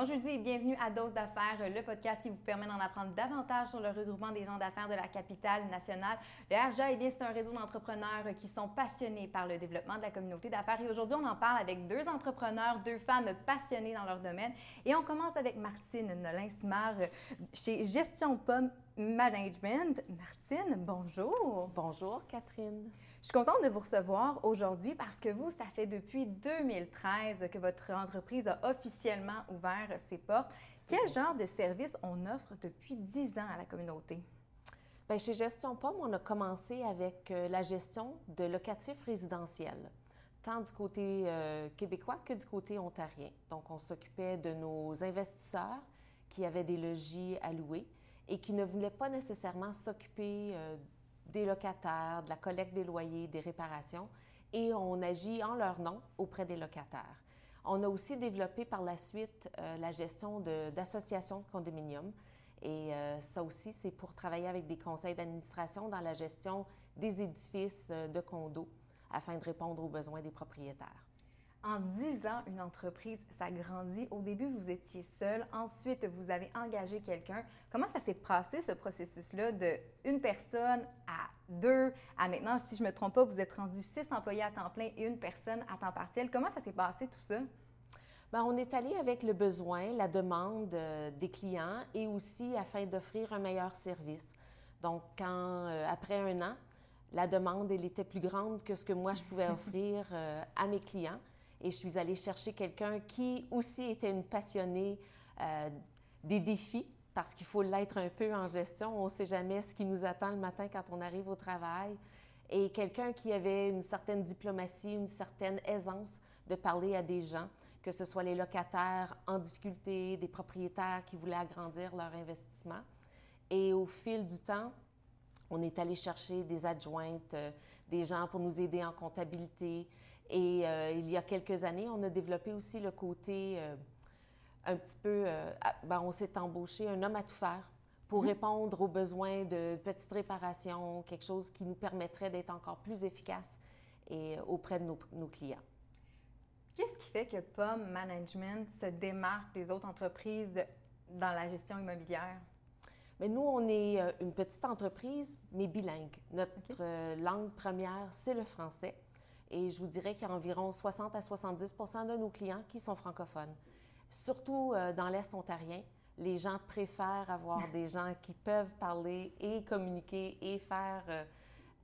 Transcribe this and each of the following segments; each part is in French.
Bon jeudi et bienvenue à Dose d'affaires, le podcast qui vous permet d'en apprendre davantage sur le regroupement des gens d'affaires de la capitale nationale. Le RJA, eh bien, c'est un réseau d'entrepreneurs qui sont passionnés par le développement de la communauté d'affaires. Et aujourd'hui, on en parle avec deux entrepreneurs, deux femmes passionnées dans leur domaine. Et on commence avec Martine Nolin-Simard chez Gestion Pomme Management. Martine, bonjour. Bonjour, Catherine. Je suis contente de vous recevoir aujourd'hui parce que vous, ça fait depuis 2013 que votre entreprise a officiellement ouvert ses portes. Quel genre de service on offre depuis 10 ans à la communauté? Bien, chez Gestion Pomme, on a commencé avec euh, la gestion de locatifs résidentiels, tant du côté euh, québécois que du côté ontarien. Donc, on s'occupait de nos investisseurs qui avaient des logis à louer et qui ne voulaient pas nécessairement s'occuper euh, des locataires, de la collecte des loyers, des réparations, et on agit en leur nom auprès des locataires. On a aussi développé par la suite euh, la gestion d'associations de, condominiums. Et euh, ça aussi, c'est pour travailler avec des conseils d'administration dans la gestion des édifices euh, de condos afin de répondre aux besoins des propriétaires. En 10 ans, une entreprise s'agrandit. Au début, vous étiez seul. Ensuite, vous avez engagé quelqu'un. Comment ça s'est passé, ce processus-là, de une personne à deux? À maintenant, si je ne me trompe pas, vous êtes rendu six employés à temps plein et une personne à temps partiel. Comment ça s'est passé, tout ça? Bien, on est allé avec le besoin, la demande euh, des clients et aussi afin d'offrir un meilleur service. Donc, quand, euh, après un an, la demande, elle était plus grande que ce que moi, je pouvais offrir euh, à mes clients. Et je suis allée chercher quelqu'un qui aussi était une passionnée euh, des défis, parce qu'il faut l'être un peu en gestion. On ne sait jamais ce qui nous attend le matin quand on arrive au travail. Et quelqu'un qui avait une certaine diplomatie, une certaine aisance de parler à des gens, que ce soit les locataires en difficulté, des propriétaires qui voulaient agrandir leur investissement. Et au fil du temps, on est allé chercher des adjointes, euh, des gens pour nous aider en comptabilité, et euh, il y a quelques années, on a développé aussi le côté euh, un petit peu, euh, ben, on s'est embauché un homme à tout faire pour mhm. répondre aux besoins de petites réparations, quelque chose qui nous permettrait d'être encore plus efficace et, auprès de nos, nos clients. Qu'est-ce qui fait que POM Management se démarque des autres entreprises dans la gestion immobilière? Mais nous, on est une petite entreprise, mais bilingue. Notre langue première, c'est le français. Et je vous dirais qu'il y a environ 60 à 70% de nos clients qui sont francophones. Surtout euh, dans l'Est ontarien, les gens préfèrent avoir des gens qui peuvent parler et communiquer et faire euh,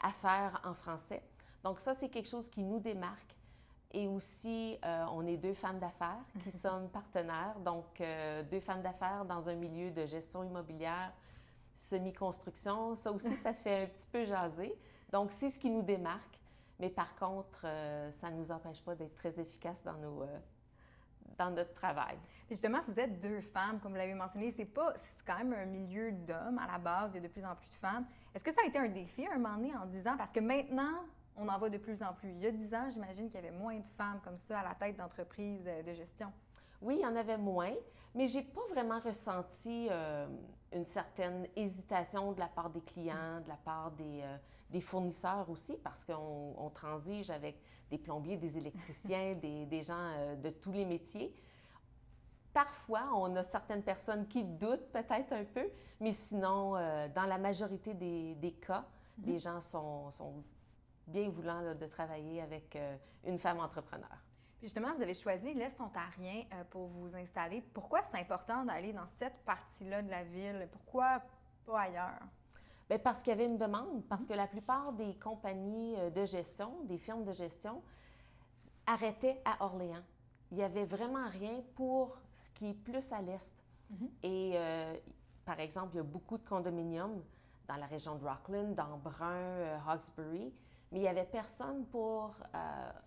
affaire en français. Donc ça, c'est quelque chose qui nous démarque. Et aussi, euh, on est deux femmes d'affaires qui sommes partenaires, donc deux femmes d'affaires dans un milieu de gestion immobilière, semi-construction. Ça aussi, ça fait un petit peu jaser. Donc, c'est ce qui nous démarque. Mais par contre, euh, ça ne nous empêche pas d'être très efficaces dans, nos, euh, dans notre travail. justement, vous êtes deux femmes, comme vous l'avez mentionné. C'est pas, c'est quand même un milieu d'hommes à la base. Il y a de plus en plus de femmes. Est-ce que ça a été un défi à un moment donné en 10 ans? Parce que maintenant, on en voit de plus en plus. Il y a 10 ans, j'imagine qu'il y avait moins de femmes comme ça à la tête d'entreprises euh, de gestion. Oui, il y en avait moins, mais j'ai pas vraiment ressenti une certaine hésitation de la part des clients, de la part des, des fournisseurs aussi, parce qu'on transige avec des plombiers, des électriciens, des, gens euh, de tous les métiers. Parfois, on a certaines personnes qui doutent peut-être un peu, mais sinon, euh, dans la majorité des, cas, mhm. les gens sont, bien voulants de travailler avec euh, une femme entrepreneur. Puis justement, vous avez choisi l'Est ontarien pour vous installer. Pourquoi c'est important d'aller dans cette partie-là de la ville? Pourquoi pas ailleurs? Bien, parce qu'il y avait une demande, parce que la plupart des compagnies euh, de gestion, des firmes de gestion, arrêtaient à Orléans. Il n'y avait vraiment rien pour ce qui est plus à l'est. Mhm. Et euh, par exemple, il y a beaucoup de condominiums dans la région de Rockland, dans Brun, euh, Hawkesbury, mais il n'y avait personne pour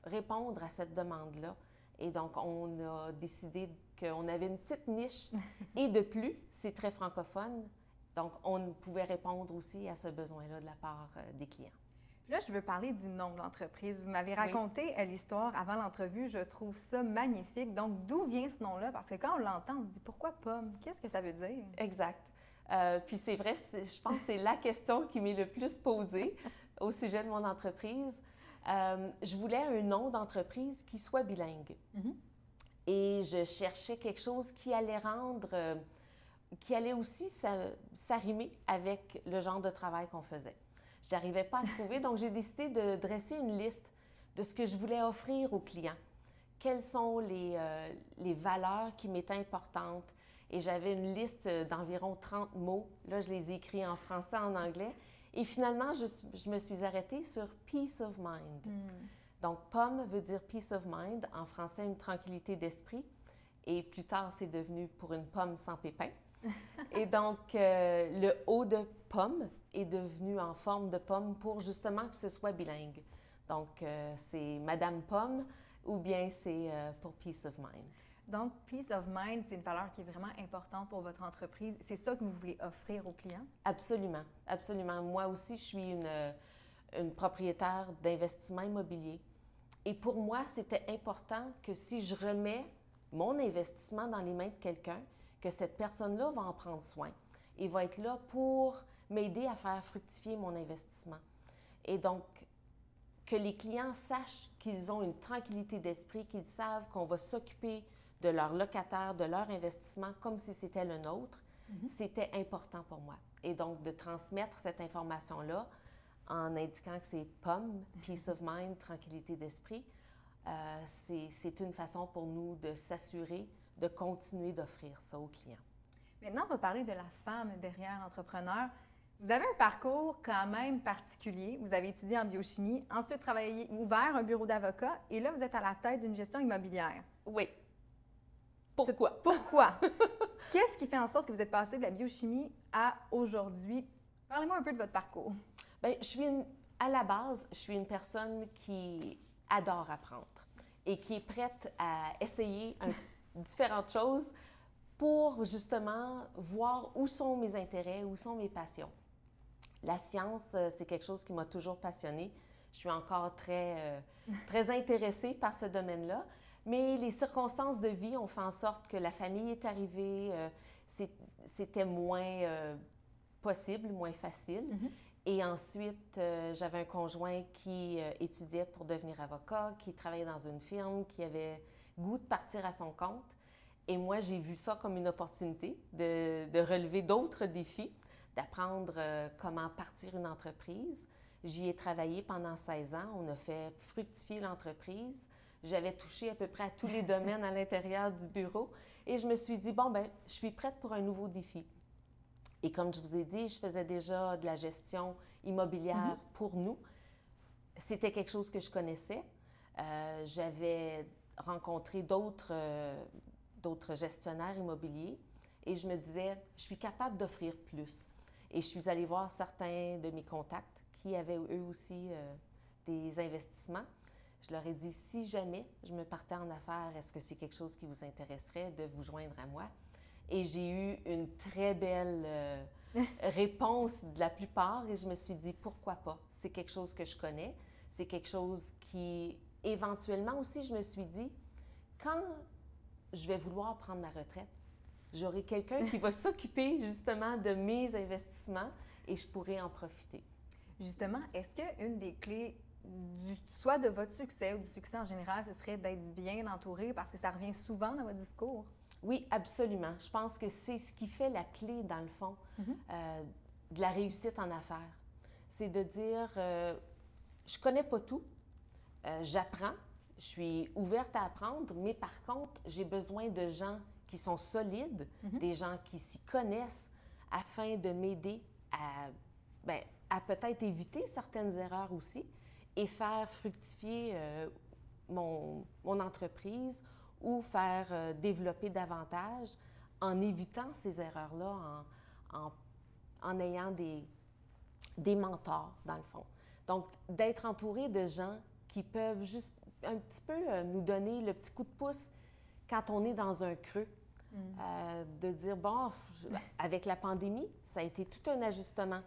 répondre à cette demande-là. Et donc, on a décidé qu'on avait une petite niche. Et de plus, c'est très francophone. Donc, on pouvait répondre aussi à ce besoin-là de la part euh, des clients. Là, je veux parler du nom de l'entreprise. Vous m'avez raconté euh, l'histoire avant l'entrevue. Je trouve ça magnifique. Donc, d'où vient ce nom-là? Parce que quand on l'entend, on se dit pourquoi pomme? Qu'est-ce que ça veut dire? Exact. Euh, puis c'est vrai, je pense que c'est la question qui m'est le plus posée au sujet de mon entreprise. je voulais un nom d'entreprise qui soit bilingue. Mm-hmm. Et je cherchais quelque chose qui allait rendre, euh, qui allait aussi s'arrimer avec le genre de travail qu'on faisait. Je n'arrivais pas à trouver, donc j'ai décidé de dresser une liste de ce que je voulais offrir aux clients. Quelles sont les, euh, les valeurs qui m'étaient importantes? Et j'avais une liste d'environ 30 mots. Là, je les ai écrits en français, en anglais. Et finalement, je, je me suis arrêtée sur peace of mind. Hmm. Donc, pomme veut dire peace of mind, en français, une tranquillité d'esprit. Et plus tard, c'est devenu pour une pomme sans pépins. et donc, euh, le haut de pomme est devenu en forme de pomme pour justement que ce soit bilingue. Donc, euh, c'est Madame Pomme ou bien c'est euh, pour Peace of Mind. Donc, Peace of Mind, c'est une valeur qui est vraiment importante pour votre entreprise. C'est ça que vous voulez offrir aux clients? Absolument, absolument. Moi aussi, je suis une, propriétaire d'investissement immobilier. Et pour moi, c'était important que si je remets mon investissement dans les mains de quelqu'un, que cette personne-là va en prendre soin et va être là pour m'aider à faire fructifier mon investissement. Et donc, que les clients sachent qu'ils ont une tranquillité d'esprit, qu'ils savent qu'on va s'occuper de leur locataire, de leur investissement comme si c'était le nôtre, mhm. c'était important pour moi. Et donc, de transmettre cette information-là en indiquant que c'est pomme, peace of mind, tranquillité d'esprit, euh, c'est une façon pour nous de s'assurer de continuer d'offrir ça aux clients. Maintenant, on va parler de la femme derrière l'entrepreneur. Vous avez un parcours quand même particulier. Vous avez étudié en biochimie, ensuite travaillé, ouvert un bureau d'avocat et là, vous êtes à la tête d'une gestion immobilière. Oui. Pourquoi? Pourquoi? Qu'est-ce qui fait en sorte que vous êtes passé de la biochimie à aujourd'hui? Parlez-moi un peu de votre parcours. Bien, je suis à la base, je suis une personne qui adore apprendre et qui est prête à essayer différentes choses pour justement voir où sont mes intérêts, où sont mes passions. La science, euh, c'est quelque chose qui m'a toujours passionnée. Je suis encore très, euh, très intéressée par ce domaine-là. Mais les circonstances de vie ont fait en sorte que la famille est arrivée, euh, c'était moins possible, moins facile. Mm-hmm. Et ensuite, j'avais un conjoint qui étudiait pour devenir avocat, qui travaillait dans une firme, qui avait goût de partir à son compte. Et moi, j'ai vu ça comme une opportunité de, de relever d'autres défis d'apprendre euh, comment partir une entreprise. J'y ai travaillé pendant 16 ans. On a fait fructifier l'entreprise. J'avais touché à peu près à tous les domaines à l'intérieur du bureau. Et je me suis dit, bon, ben, je suis prête pour un nouveau défi. Et comme je vous ai dit, je faisais déjà de la gestion immobilière mm-hmm. pour nous. C'était quelque chose que je connaissais. Euh, j'avais rencontré d'autres euh, d'autres gestionnaires immobiliers et je me disais, je suis capable d'offrir plus. Et je suis allée voir certains de mes contacts qui avaient eux aussi euh, des investissements. Je leur ai dit, si jamais je me partais en affaires, est-ce que c'est quelque chose qui vous intéresserait de vous joindre à moi? Et j'ai eu une très belle euh, réponse de la plupart et je me suis dit, pourquoi pas? C'est quelque chose que je connais. C'est quelque chose qui, éventuellement aussi, je me suis dit, quand je vais vouloir prendre ma retraite, j'aurai quelqu'un qui va s'occuper justement de mes investissements et je pourrai en profiter. Justement, est-ce qu'une des clés du, soit de votre succès ou du succès en général, ce serait d'être bien entouré parce que ça revient souvent dans votre discours? Oui, absolument. Je pense que c'est ce qui fait la clé, dans le fond, mm-hmm. euh, de la réussite en affaires. C'est de dire, euh, je connais pas tout, euh, j'apprends, je suis ouverte à apprendre, mais par contre, j'ai besoin de gens qui sont solides, mhm. des gens qui s'y connaissent, afin de m'aider à, ben, à peut-être éviter certaines erreurs aussi et faire fructifier euh, mon, mon, entreprise ou faire euh, développer davantage en évitant ces erreurs-là, en, en, en, ayant des, des mentors, dans le fond. Donc, d'être entouré de gens qui peuvent juste un petit peu euh, nous donner le petit coup de pouce quand on est dans un creux. Mm. Euh, de dire, bon, avec la pandémie, ça a été tout un ajustement.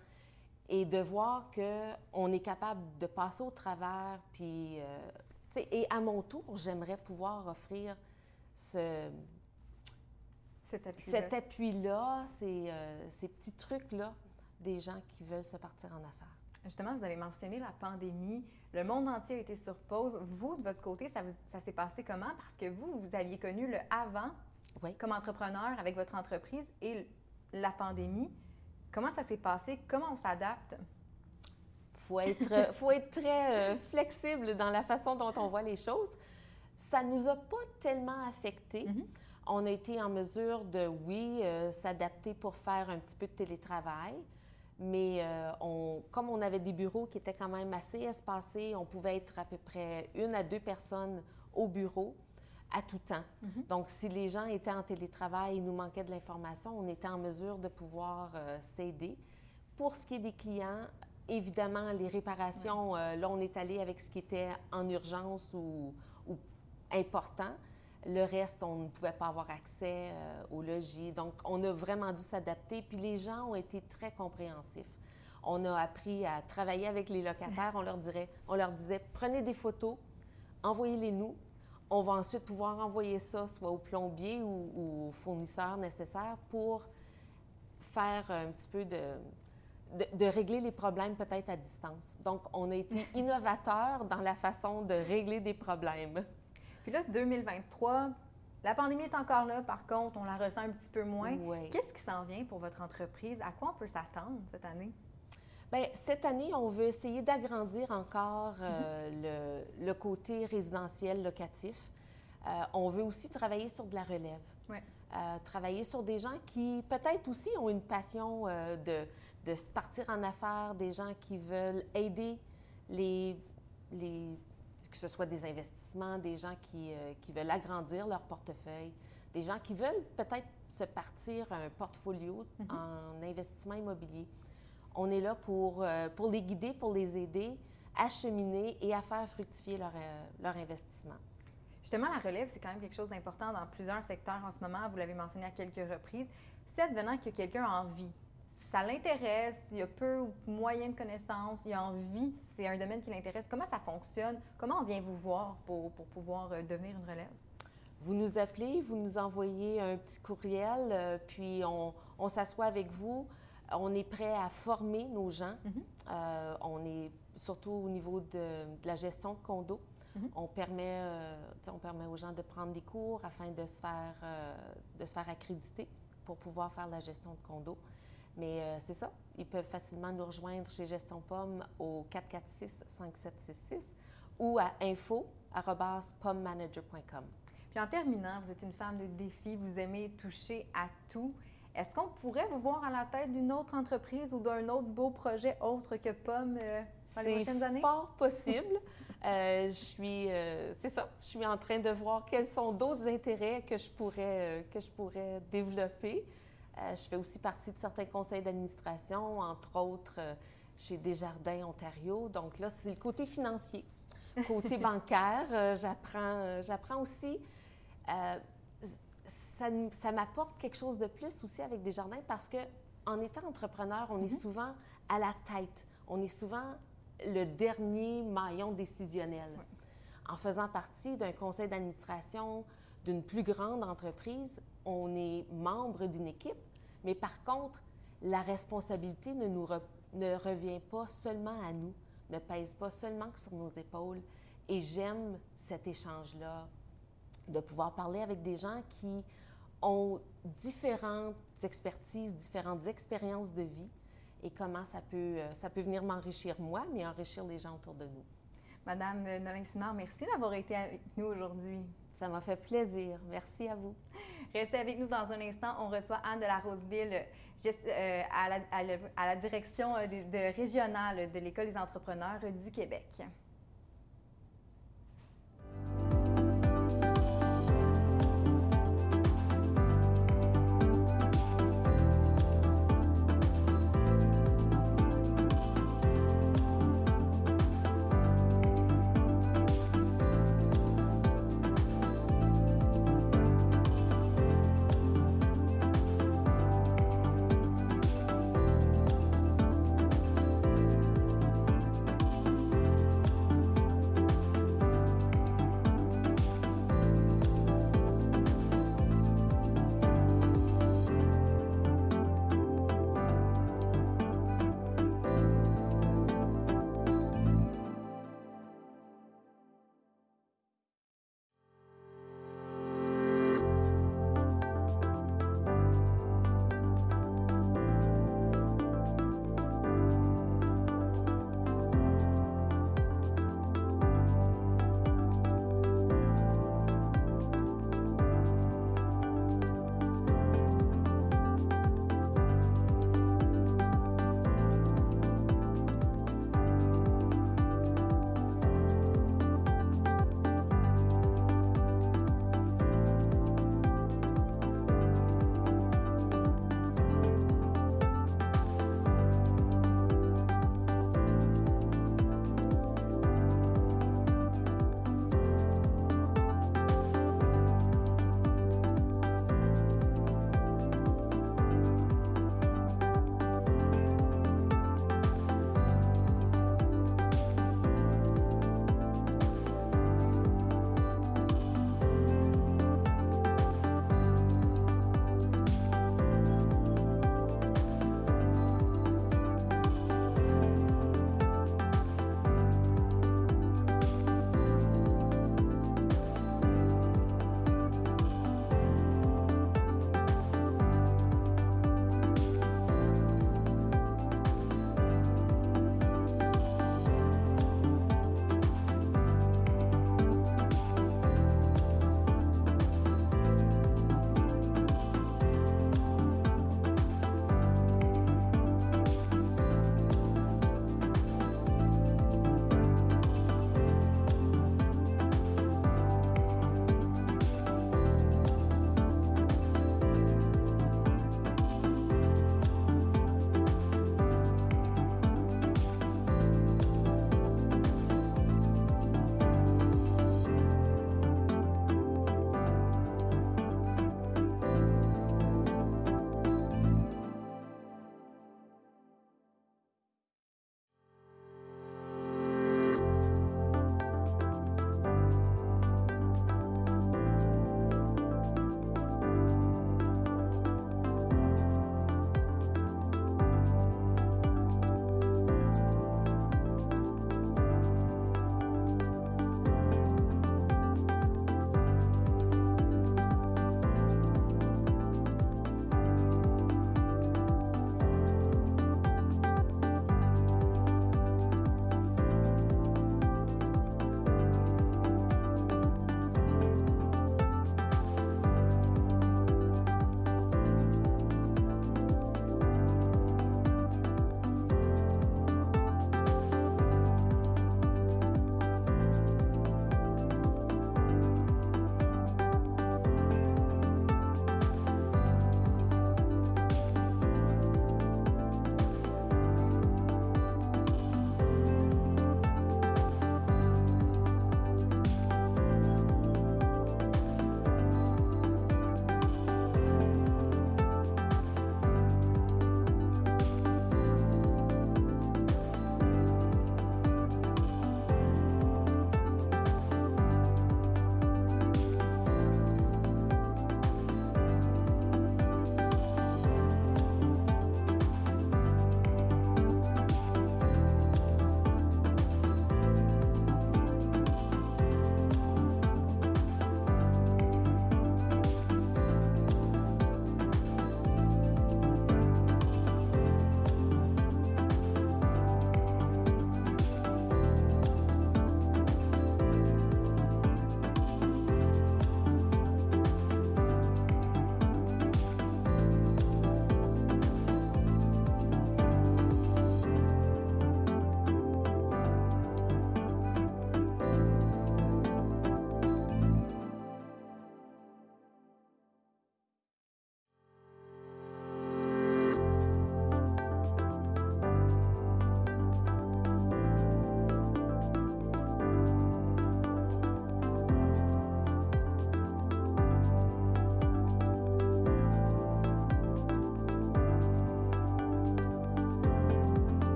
Et de voir qu'on est capable de passer au travers, puis, euh, et à mon tour, j'aimerais pouvoir offrir ce, cet appui-là, ces, ces, petits trucs-là, des gens qui veulent se partir en affaires. Justement, vous avez mentionné la pandémie. Le monde entier a été sur pause. Vous, de votre côté, ça, ça s'est passé comment? Parce que vous, vous aviez connu le avant comme entrepreneur avec votre entreprise et la pandémie. Comment ça s'est passé? Comment on s'adapte? faut être, faut être très euh, flexible dans la façon dont on voit les choses. Ça nous a pas tellement affecté. Mm-hmm. On a été en mesure de, oui, euh, s'adapter pour faire un petit peu de télétravail, mais euh, on, comme on avait des bureaux qui étaient quand même assez espacés, on pouvait être à peu près une à deux personnes au bureau à tout temps. Mm-hmm. Donc, si les gens étaient en télétravail et nous manquait de l'information, on était en mesure de pouvoir s'aider. Pour ce qui est des clients, Évidemment, les réparations, euh, là, on est allé avec ce qui était en urgence ou, important. Le reste, on ne pouvait pas avoir accès euh, au logis. Donc, on a vraiment dû s'adapter. Puis les gens ont été très compréhensifs. On a appris à travailler avec les locataires. On leur, dirait, on leur disait, prenez des photos, envoyez-les nous. On va ensuite pouvoir envoyer ça soit au plombier ou au fournisseur nécessaire pour faire un petit peu de, de, régler les problèmes peut-être à distance. Donc, on a été innovateur dans la façon de régler des problèmes. Puis là, 2023, la pandémie est encore là, par contre, on la ressent un petit peu moins. Qu'est-ce qui s'en vient pour votre entreprise? À quoi on peut s'attendre cette année? Bien, cette année, on veut essayer d'agrandir encore euh, le, le, côté résidentiel locatif. Euh, on veut aussi travailler sur de la relève. Euh, travailler sur des gens qui peut-être aussi ont une passion de de se partir en affaires, des gens qui veulent aider les, les que ce soit des investissements, des gens qui, qui, veulent agrandir leur portefeuille, des gens qui veulent peut-être se partir un portfolio mm-hmm. en investissement immobilier. On est là pour, euh, pour les guider, pour les aider à cheminer et à faire fructifier leur, euh, leur investissement. Justement, la relève, c'est quand même quelque chose d'important dans plusieurs secteurs en ce moment. Vous l'avez mentionné à quelques reprises. Si advenant que quelqu'un a envie ça l'intéresse, il y a peu ou moyen de connaissances, il a envie, c'est un domaine qui l'intéresse. Comment ça fonctionne? Comment on vient vous voir pour, pour pouvoir euh, devenir une relève? Vous nous appelez, vous nous envoyez un petit courriel, euh, puis on, on s'assoit avec vous. On est prêt à former nos gens. Mm-hmm. Euh, on est surtout au niveau de, la gestion de condos. Mm-hmm. on, permet, on permet aux gens de prendre des cours afin de se faire, de se faire accréditer pour pouvoir faire la gestion de condos. Mais euh, c'est ça, ils peuvent facilement nous rejoindre chez Gestion Pomme au 446-5766 ou à info.pommanager.com. Puis en terminant, vous êtes une femme de défi, vous aimez toucher à tout. Est-ce qu'on pourrait vous voir à la tête d'une autre entreprise ou d'un autre beau projet autre que Pomme euh, dans les prochaines années? C'est fort possible. Euh, je suis, c'est ça, je suis en train de voir quels sont d'autres intérêts que je pourrais, que je pourrais développer. Euh, je fais aussi partie de certains conseils d'administration, entre autres euh, chez Desjardins Ontario. Donc là, c'est le côté financier. Côté bancaire, euh, j'apprends, j'apprends aussi. Ça, ça m'apporte quelque chose de plus aussi avec Desjardins parce que en étant entrepreneur, on est mm-hmm. souvent à la tête. On est souvent le dernier maillon décisionnel. En faisant partie d'un conseil d'administration d'une plus grande entreprise, on est membre d'une équipe, mais par contre, la responsabilité ne nous ne revient pas seulement à nous, ne pèse pas seulement sur nos épaules. Et j'aime cet échange-là, de pouvoir parler avec des gens qui ont différentes expertises, différentes expériences de vie et comment ça peut, euh, ça peut venir m'enrichir moi, mais enrichir les gens autour de nous. Madame Nolin Simard, merci d'avoir été avec nous aujourd'hui. Ça m'a fait plaisir. Merci à vous. Restez avec nous dans un instant. On reçoit Anne de la Roseville euh, à, la, direction euh, de régionale de l'École des entrepreneurs du Québec.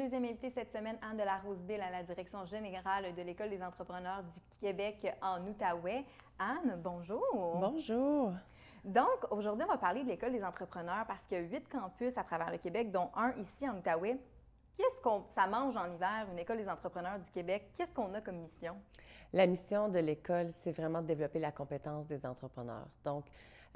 Invité cette semaine Anne de la Roseville à la direction générale de l'École des entrepreneurs du Québec en Outaouais. Anne, bonjour. Bonjour. Donc, aujourd'hui, on va parler de l'École des entrepreneurs parce qu'il y a huit campus à travers le Québec, dont un ici en Outaouais. Qu'est-ce qu'on ça mange en hiver, une école des entrepreneurs du Québec? Qu'est-ce qu'on a comme mission? La mission de l'école, c'est vraiment de développer la compétence des entrepreneurs. Donc,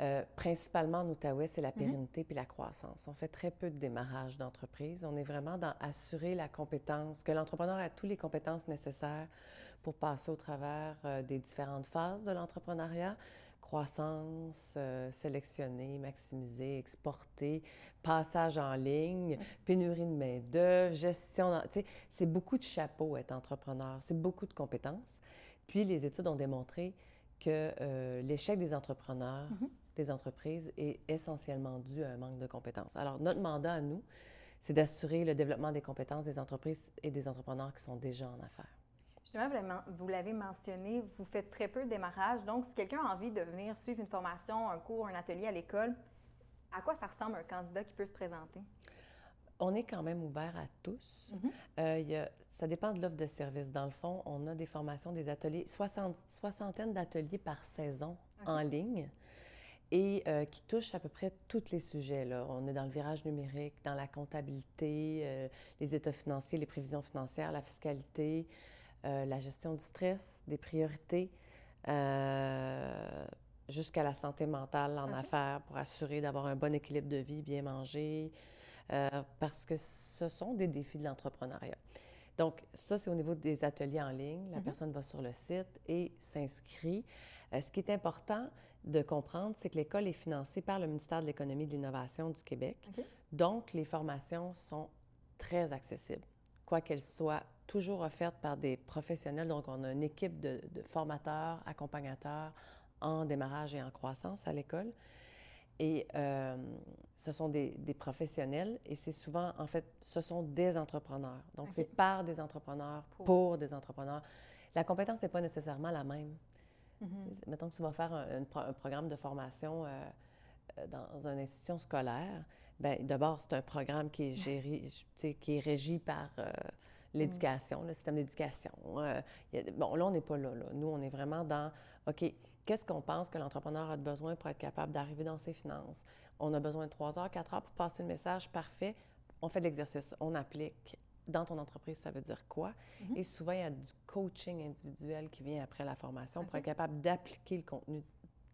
euh, principalement en Outaouais, c'est la mhm. pérennité puis la croissance. On fait très peu de démarrage d'entreprise. On est vraiment dans assurer la compétence, que l'entrepreneur a toutes les compétences nécessaires pour passer au travers euh, des différentes phases de l'entrepreneuriat, croissance, euh, sélectionner, maximiser, exporter, passage en ligne, pénurie de main-d'œuvre, gestion. C'est beaucoup de chapeaux être entrepreneur, c'est beaucoup de compétences. Puis les études ont démontré que euh, l'échec des entrepreneurs, mm-hmm. Des entreprises, est essentiellement dû à un manque de compétences. Alors, notre mandat à nous, c'est d'assurer le développement des compétences des entreprises et des entrepreneurs qui sont déjà en affaires. Justement, vous l'avez mentionné, vous faites très peu de démarrage. Donc, si quelqu'un a envie de venir suivre une formation, un cours, un atelier à l'école, à quoi ça ressemble un candidat qui peut se présenter? On est quand même ouvert à tous. Mhm. Euh, ça dépend de l'offre de service. Dans le fond, on a des formations, des ateliers, soixante, soixantaine d'ateliers par saison en ligne et euh, qui touchent à peu près tous les sujets. Là. On est dans le virage numérique, dans la comptabilité, euh, les états financiers, les prévisions financières, la fiscalité, euh, la gestion du stress, des priorités, jusqu'à la santé mentale en affaires pour assurer d'avoir un bon équilibre de vie, bien manger, parce que ce sont des défis de l'entrepreneuriat. Donc, ça, c'est au niveau des ateliers en ligne. La mm-hmm. personne va sur le site et s'inscrit. ce qui est important de comprendre, c'est que l'école est financée par le ministère de l'Économie et de l'Innovation du Québec. Donc, les formations sont très accessibles, quoi qu'elles soient toujours offerte par des professionnels. Donc, on a une équipe de, formateurs, accompagnateurs en démarrage et en croissance à l'école. Et euh, ce sont des, professionnels et c'est souvent, en fait, ce sont des entrepreneurs. Donc, c'est par des entrepreneurs, pour, des entrepreneurs. La compétence n'est pas nécessairement la même. Mm-hmm. Mettons que tu vas faire un, programme de formation euh, euh, dans une institution scolaire. Bien, d'abord, c'est un programme qui est, géré, qui est régi par l'éducation, le système d'éducation. Euh, bon, là, on n'est pas là, Nous, on est vraiment dans, OK, qu'est-ce qu'on pense que l'entrepreneur a besoin pour être capable d'arriver dans ses finances? On a besoin de trois heures, quatre heures pour passer le message, parfait. On fait de l'exercice, on applique. Dans ton entreprise, ça veut dire quoi? Mm-hmm. Et souvent, il y a du coaching individuel qui vient après la formation pour être capable d'appliquer le contenu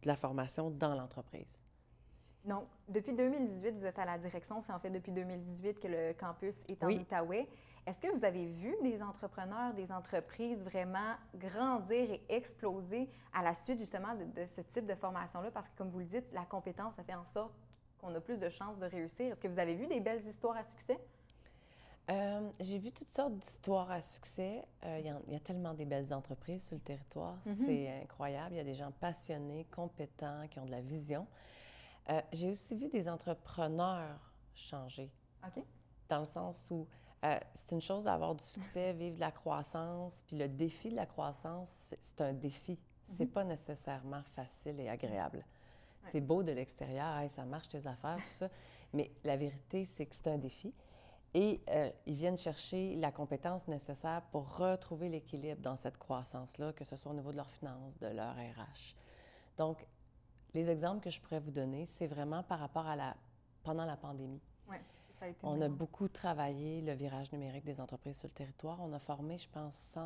de la formation dans l'entreprise. Donc, depuis 2018, vous êtes à la direction. C'est en fait depuis 2018 que le campus est en Outaouais. Est-ce que vous avez vu des entrepreneurs, des entreprises vraiment grandir et exploser à la suite justement de, ce type de formation-là? Parce que comme vous le dites, la compétence, ça fait en sorte qu'on a plus de chances de réussir. Est-ce que vous avez vu des belles histoires à succès? Euh, j'ai vu toutes sortes d'histoires à succès. Euh, il, y a tellement des belles entreprises sur le territoire. Mm-hmm. C'est incroyable. Il y a des gens passionnés, compétents, qui ont de la vision. Euh, j'ai aussi vu des entrepreneurs changer. OK. Dans le sens où c'est une chose d'avoir du succès, vivre de la croissance, puis le défi de la croissance, c'est un défi. C'est mhm. pas nécessairement facile et agréable. C'est beau de l'extérieur, ça marche tes affaires, tout ça, mais la vérité, c'est que c'est un défi. Et euh, ils viennent chercher la compétence nécessaire pour retrouver l'équilibre dans cette croissance-là, que ce soit au niveau de leurs finances, de leur RH. Donc, les exemples que je pourrais vous donner, c'est vraiment par rapport à la pendant la pandémie. Ouais, ça a été on a beaucoup travaillé le virage numérique des entreprises sur le territoire. On a formé, je pense, 100,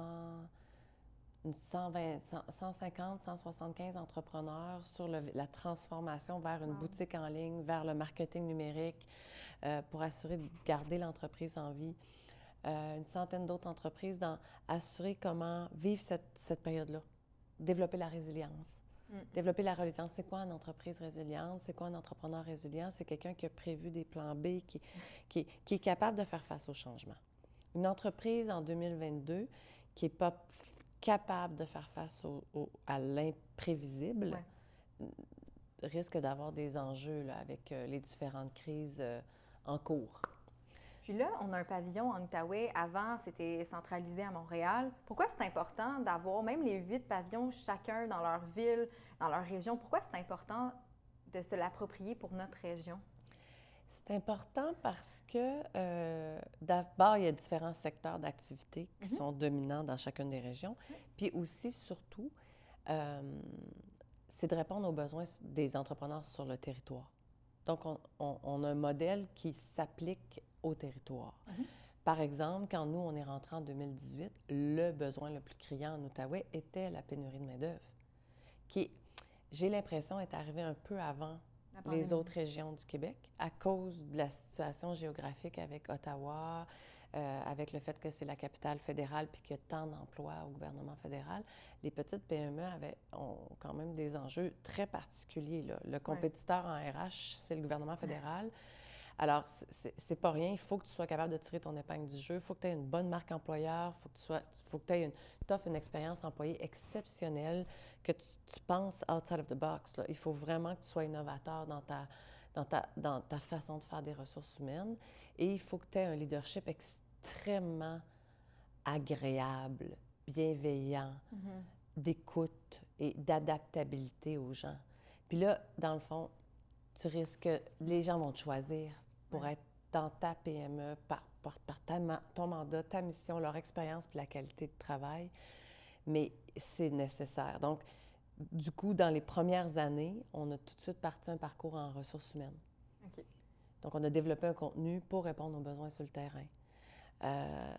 120, 150, 175 entrepreneurs sur la transformation vers une boutique en ligne, vers le marketing numérique, euh, pour assurer de garder l'entreprise en vie. Euh, une centaine d'autres entreprises dans assurer comment vivre cette, cette période-là, développer la résilience. Mm. Développer la résilience, c'est quoi une entreprise résiliente? C'est quoi un entrepreneur résilient? C'est quelqu'un qui a prévu des plans B, qui, qui, qui, est capable de faire face au changement. Une entreprise en 2022 qui n'est pas capable de faire face au, à l'imprévisible risque d'avoir des enjeux là, avec euh, les différentes crises euh, en cours. Puis là, on a un pavillon en Outaouais. Avant, c'était centralisé à Montréal. Pourquoi c'est important d'avoir même les huit pavillons chacun dans leur ville, dans leur région? Pourquoi c'est important de se l'approprier pour notre région? C'est important parce que euh, d'abord, il y a différents secteurs d'activité qui mhm. sont dominants dans chacune des régions. Puis aussi, surtout, euh, c'est de répondre aux besoins des entrepreneurs sur le territoire. Donc, on, a un modèle qui s'applique au territoire. Mhm. Par exemple, quand nous, on est rentré en 2018, le besoin le plus criant en Outaouais était la pénurie de main-d'œuvre, qui, j'ai l'impression, est arrivé un peu avant les autres régions du Québec à cause de la situation géographique avec Ottawa, euh, avec le fait que c'est la capitale fédérale puis qu'il y a tant d'emplois au gouvernement fédéral, les petites PME avaient, ont quand même des enjeux très particuliers. Le compétiteur en RH, c'est le gouvernement fédéral. Alors, c'est pas rien. Il faut que tu sois capable de tirer ton épingle du jeu. Il faut que tu aies une bonne marque employeur. Il faut que tu sois, faut que aies une, offres une expérience employée exceptionnelle, que tu, penses outside of the box. Il faut vraiment que tu sois innovateur dans ta, dans, ta, dans ta façon de faire des ressources humaines. Et il faut que tu aies un leadership extrêmement agréable, bienveillant, mm-hmm. d'écoute et d'adaptabilité aux gens. Puis là, dans le fond, tu risques, les gens vont te choisir pour être dans ta PME, par, par, ton mandat, ta mission, leur expérience puis la qualité de travail. Mais c'est nécessaire. Donc, du coup, dans les premières années, on a tout de suite parti un parcours en ressources humaines. Donc, on a développé un contenu pour répondre aux besoins sur le terrain. Euh,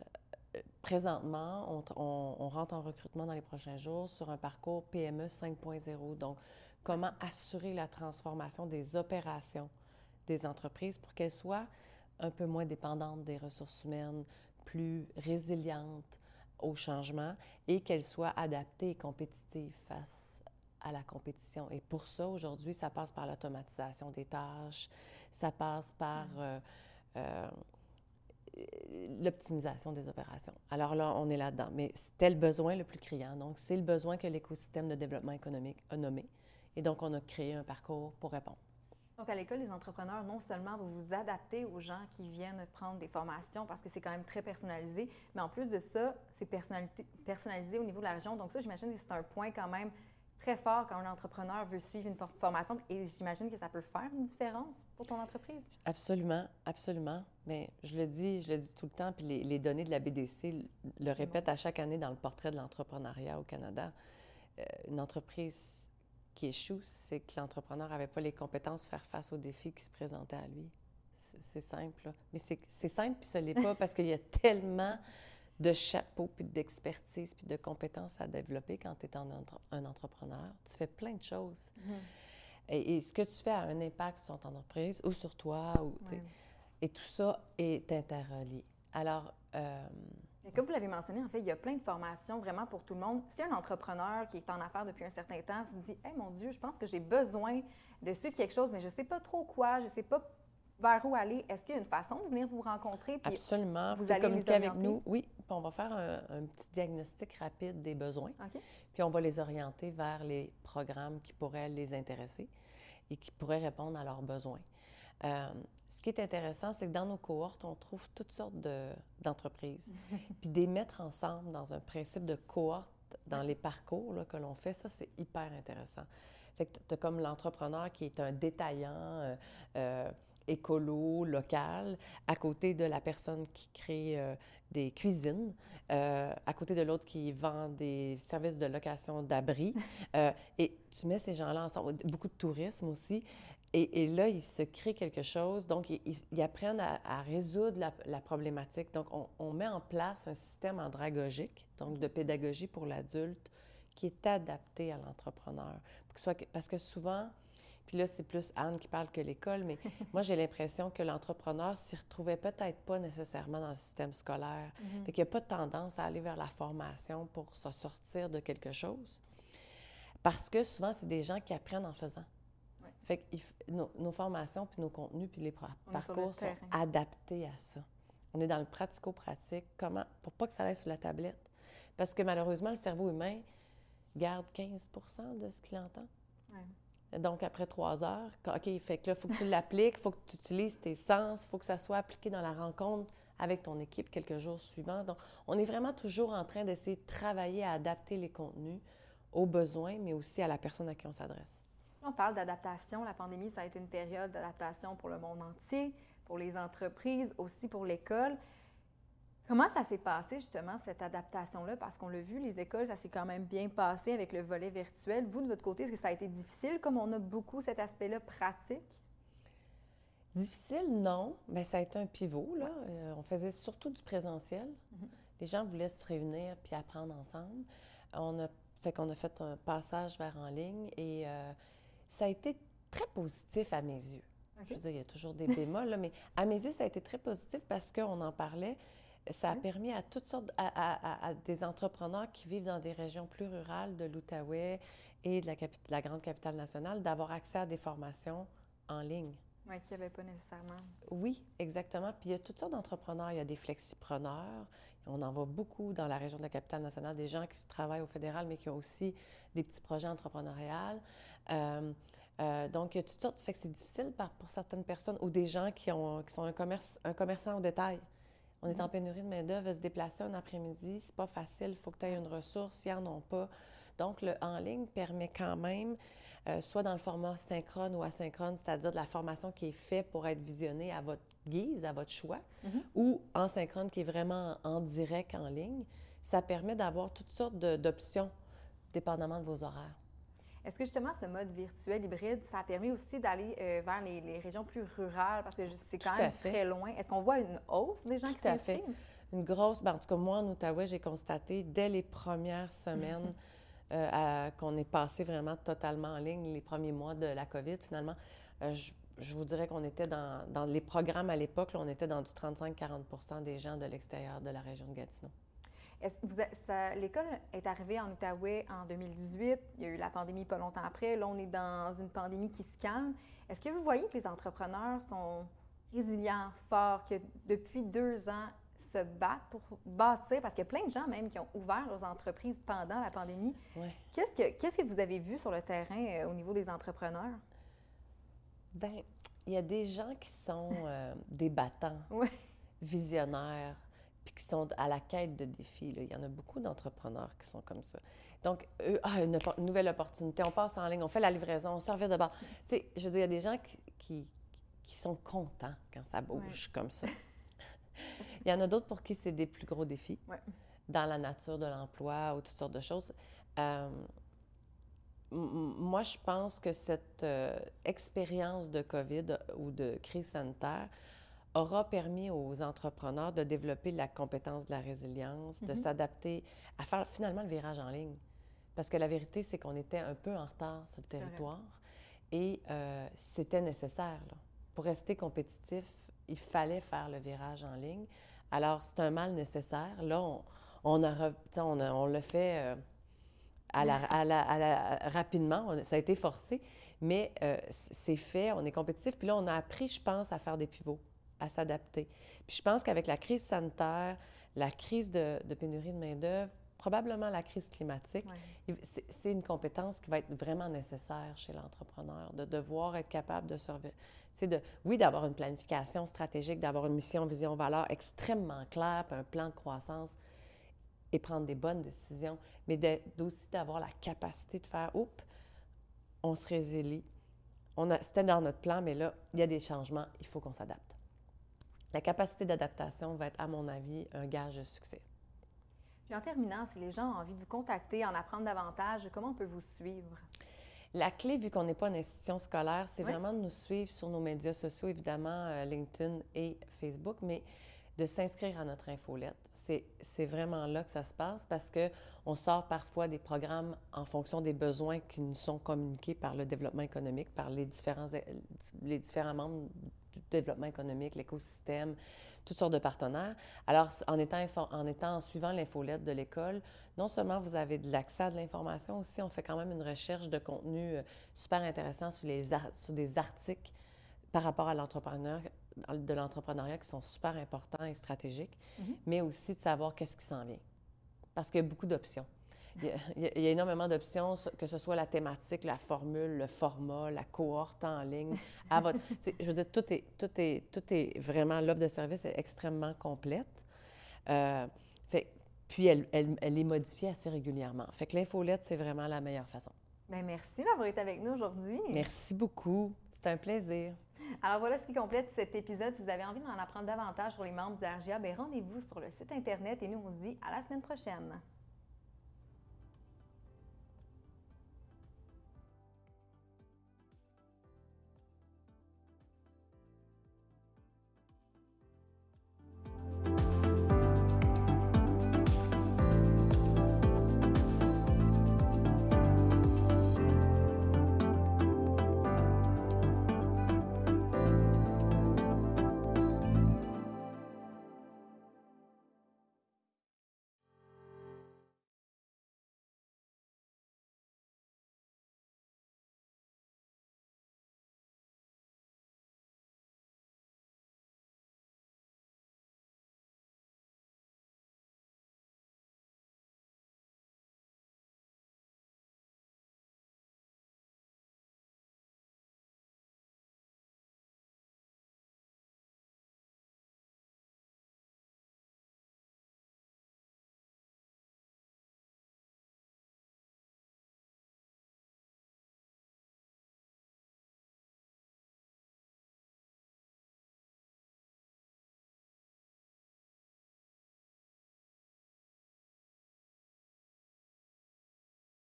présentement, on, on, rentre en recrutement dans les prochains jours sur un parcours PME 5.0. Donc, comment assurer la transformation des opérations des entreprises pour qu'elles soient un peu moins dépendantes des ressources humaines, plus résilientes au changement et qu'elles soient adaptées et compétitives face à la compétition. Et pour ça, aujourd'hui, ça passe par l'automatisation des tâches, ça passe par euh, euh, l'optimisation des opérations. Alors là, on est là-dedans. Mais c'était le besoin le plus criant. Donc, c'est le besoin que l'écosystème de développement économique a nommé. Et donc, on a créé un parcours pour répondre. Donc, à l'école, les entrepreneurs, non seulement vous vous adaptez aux gens qui viennent prendre des formations parce que c'est quand même très personnalisé, mais en plus de ça, c'est personnalisé au niveau de la région. Donc, ça, j'imagine que c'est un point quand même très fort quand un entrepreneur veut suivre une formation et j'imagine que ça peut faire une différence pour ton entreprise. Absolument, absolument. Mais je le dis, je le dis tout le temps, puis les, données de la BDC le répètent à chaque année dans le portrait de l'entrepreneuriat au Canada. Euh, une entreprise qui échoue, c'est que l'entrepreneur n'avait pas les compétences pour faire face aux défis qui se présentaient à lui. C'est simple. Mais c'est simple, puis ce n'est pas parce qu'il y a tellement de chapeaux, puis d'expertise, puis de compétences à développer quand tu es un entrepreneur. Tu fais plein de choses. Mm-hmm. et, ce que tu fais a un impact sur ton entreprise ou sur toi. Ou, Et tout ça est interrelié. Alors, euh, comme vous l'avez mentionné, en fait, il y a plein de formations vraiment pour tout le monde. Si un entrepreneur qui est en affaires depuis un certain temps se dit Hey mon Dieu, je pense que j'ai besoin de suivre quelque chose, mais je ne sais pas trop quoi, je ne sais pas vers où aller, est-ce qu'il y a une façon de venir vous rencontrer? Puis Absolument. Vous, allez communiquer avec nous. Oui, puis on va faire un, petit diagnostic rapide des besoins. Puis on va les orienter vers les programmes qui pourraient les intéresser et qui pourraient répondre à leurs besoins. Euh, ce qui est intéressant, c'est que dans nos cohortes, on trouve toutes sortes d'entreprises. Puis des mettre ensemble dans un principe de cohorte dans les parcours que l'on fait, ça, c'est hyper intéressant. Fait que tu as comme l'entrepreneur qui est un détaillant euh, euh, écolo, local, à côté de la personne qui crée euh, des cuisines, à côté de l'autre qui vend des services de location d'abri. et tu mets ces gens-là ensemble, beaucoup de tourisme aussi. Et, là, ils se créent quelque chose, donc ils, apprennent à, résoudre la, problématique. Donc, on, met en place un système andragogique, donc de pédagogie pour l'adulte, qui est adapté à l'entrepreneur. Parce que souvent, puis là, c'est plus Anne qui parle que l'école, mais moi, j'ai l'impression que l'entrepreneur s'y retrouvait peut-être pas nécessairement dans le système scolaire. Mm Fait qu'il n'y a pas de tendance à aller vers la formation pour se sortir de quelque chose. Parce que souvent, c'est des gens qui apprennent en faisant. Fait que nos, formations, puis nos contenus, puis les parcours sont adaptés à ça. On est dans le pratico-pratique. Comment? Pour pas que ça aille sur la tablette. Parce que malheureusement, le cerveau humain garde 15 de ce qu'il entend. Donc, après trois heures, OK, fait que là, il faut que tu l'appliques, il faut que tu utilises tes sens, il faut que ça soit appliqué dans la rencontre avec ton équipe quelques jours suivants. Donc, on est vraiment toujours en train d'essayer de travailler à adapter les contenus aux besoins, mais aussi à la personne à qui on s'adresse. On parle d'adaptation. La pandémie, ça a été une période d'adaptation pour le monde entier, pour les entreprises, aussi pour l'école. Comment ça s'est passé justement, cette adaptation-là? Parce qu'on l'a vu, les écoles, ça s'est quand même bien passé avec le volet virtuel. Vous, de votre côté, est-ce que ça a été difficile, comme on a beaucoup cet aspect-là pratique? Difficile, non, mais ça a été un pivot. Là. Euh, on faisait surtout du présentiel. Mhm. Les gens voulaient se réunir puis apprendre ensemble. On a fait qu'on a fait un passage vers en ligne et euh, ça a été très positif à mes yeux. Je veux dire, il y a toujours des bémols, mais à mes yeux, ça a été très positif parce qu'on en parlait. Ça a permis à toutes sortes, à, des entrepreneurs qui vivent dans des régions plus rurales de l'Outaouais et de la, la grande capitale nationale d'avoir accès à des formations en ligne. Oui, qu'il n'y avait pas nécessairement. Oui, exactement. Puis il y a toutes sortes d'entrepreneurs. Il y a des flexipreneurs. On en voit beaucoup dans la région de la capitale nationale, des gens qui travaillent au fédéral, mais qui ont aussi des petits projets entrepreneuriaux. Euh, euh, donc, il y a toutes sortes. Fait que c'est difficile pour certaines personnes ou des gens qui, ont, qui sont un, commerce, un commerçant au détail. On est en mhm. pénurie de main-d'œuvre, se déplacer un après-midi, c'est pas facile, il faut que tu aies une ressource, ils n'en ont pas. Donc, le en ligne permet quand même euh, soit dans le format synchrone ou asynchrone, c'est-à-dire de la formation qui est faite pour être visionnée à votre guise, à votre choix, mhm. ou en synchrone qui est vraiment en direct en ligne. Ça permet d'avoir toutes sortes d'options, dépendamment de vos horaires. Est-ce que justement ce mode virtuel hybride, ça a permis aussi d'aller euh, vers les, régions plus rurales? Parce que c'est quand même très loin? Est-ce qu'on voit une hausse des gens qui s'inscrivent? Une grosse, ben, en tout cas moi en Outaouais, j'ai constaté dès les premières semaines Euh, qu'on est passé vraiment totalement en ligne les premiers mois de la COVID, finalement. Euh, je, vous dirais qu'on était dans, les programmes à l'époque, on était dans du 35-40% des gens de l'extérieur de la région de Gatineau. L'école est arrivée en Outaouais en 2018. Il y a eu la pandémie pas longtemps après. Là, on est dans une pandémie qui se calme. Est-ce que vous voyez que les entrepreneurs sont résilients, forts, que depuis deux ans, se battent pour bâtir, parce qu'il y a plein de gens même qui ont ouvert leurs entreprises pendant la pandémie. Qu'est-ce que qu'est-ce que vous avez vu sur le terrain euh, au niveau des entrepreneurs? Bien, il y a des gens qui sont euh, des battants, visionnaires, puis qui sont à la quête de défis. Il y en a beaucoup d'entrepreneurs qui sont comme ça. Donc, eux, ah, une, nouvelle opportunité, on passe en ligne, on fait la livraison, on sort de bord. Tu sais, je veux dire, il y a des gens qui, qui, qui sont contents quand ça bouge comme ça. Il y en a d'autres pour qui c'est des plus gros défis dans la nature de l'emploi ou toutes sortes de choses. Euh, moi, je pense que cette euh, expérience de COVID ou de crise sanitaire aura permis aux entrepreneurs de développer la compétence de la résilience, de mm-hmm. s'adapter, à faire finalement le virage en ligne. Parce que la vérité, c'est qu'on était un peu en retard sur le territoire et euh, c'était nécessaire. Pour rester compétitif, il fallait faire le virage en ligne. Alors, c'est un mal nécessaire. Là, on, on, a, on, on le fait euh, à la, rapidement. ça a été forcé, mais euh, c'est fait, on est compétitif. Puis là, on a appris, je pense, à faire des pivots, à s'adapter. Puis je pense qu'avec la crise sanitaire, la crise de, pénurie de main-d'œuvre, probablement la crise climatique, c'est une compétence qui va être vraiment nécessaire chez l'entrepreneur, de devoir être capable de survivre de, oui, d'avoir une planification stratégique, d'avoir une mission, vision, valeur extrêmement claire, puis un plan de croissance et prendre des bonnes décisions, mais aussi d'avoir la capacité de faire, oups, on se résilie. C'était dans notre plan, mais là, il y a des changements, il faut qu'on s'adapte. La capacité d'adaptation va être, à mon avis, un gage de succès. Puis en terminant, si les gens ont envie de vous contacter, en apprendre davantage, comment on peut vous suivre? La clé, vu qu'on n'est pas une institution scolaire, c'est vraiment de nous suivre sur nos médias sociaux, évidemment euh, LinkedIn et Facebook, mais de s'inscrire à notre infolette. C'est vraiment là que ça se passe parce qu'on sort parfois des programmes en fonction des besoins qui nous sont communiqués par le développement économique, par les différents, les différents membres développement économique, l'écosystème, toutes sortes de partenaires. Alors, en étant, en, étant, en suivant l'infolette de l'école, non seulement vous avez de l'accès à de l'information, aussi on fait quand même une recherche de contenu euh, super intéressant sur, les sur des articles par rapport à l'entrepreneur de l'entrepreneuriat qui sont super importants et stratégiques, mm-hmm. mais aussi de savoir qu'est-ce qui s'en vient. Parce qu'il y a beaucoup d'options. Il y, a, énormément d'options, que ce soit la thématique, la formule, le format, la cohorte en ligne. À votre, je veux dire, tout est, tout est, tout est vraiment, l'offre de service est extrêmement complète. Euh, fait, puis, elle, elle, elle, est modifiée assez régulièrement. Fait que l'infolette, c'est vraiment la meilleure façon. Bien, merci d'avoir été avec nous aujourd'hui. Merci beaucoup. C'est un plaisir. Alors voilà ce qui complète cet épisode. Si vous avez envie d'en apprendre davantage sur les membres du RGA, ben, rendez-vous sur le site Internet et nous, on se dit à la semaine prochaine.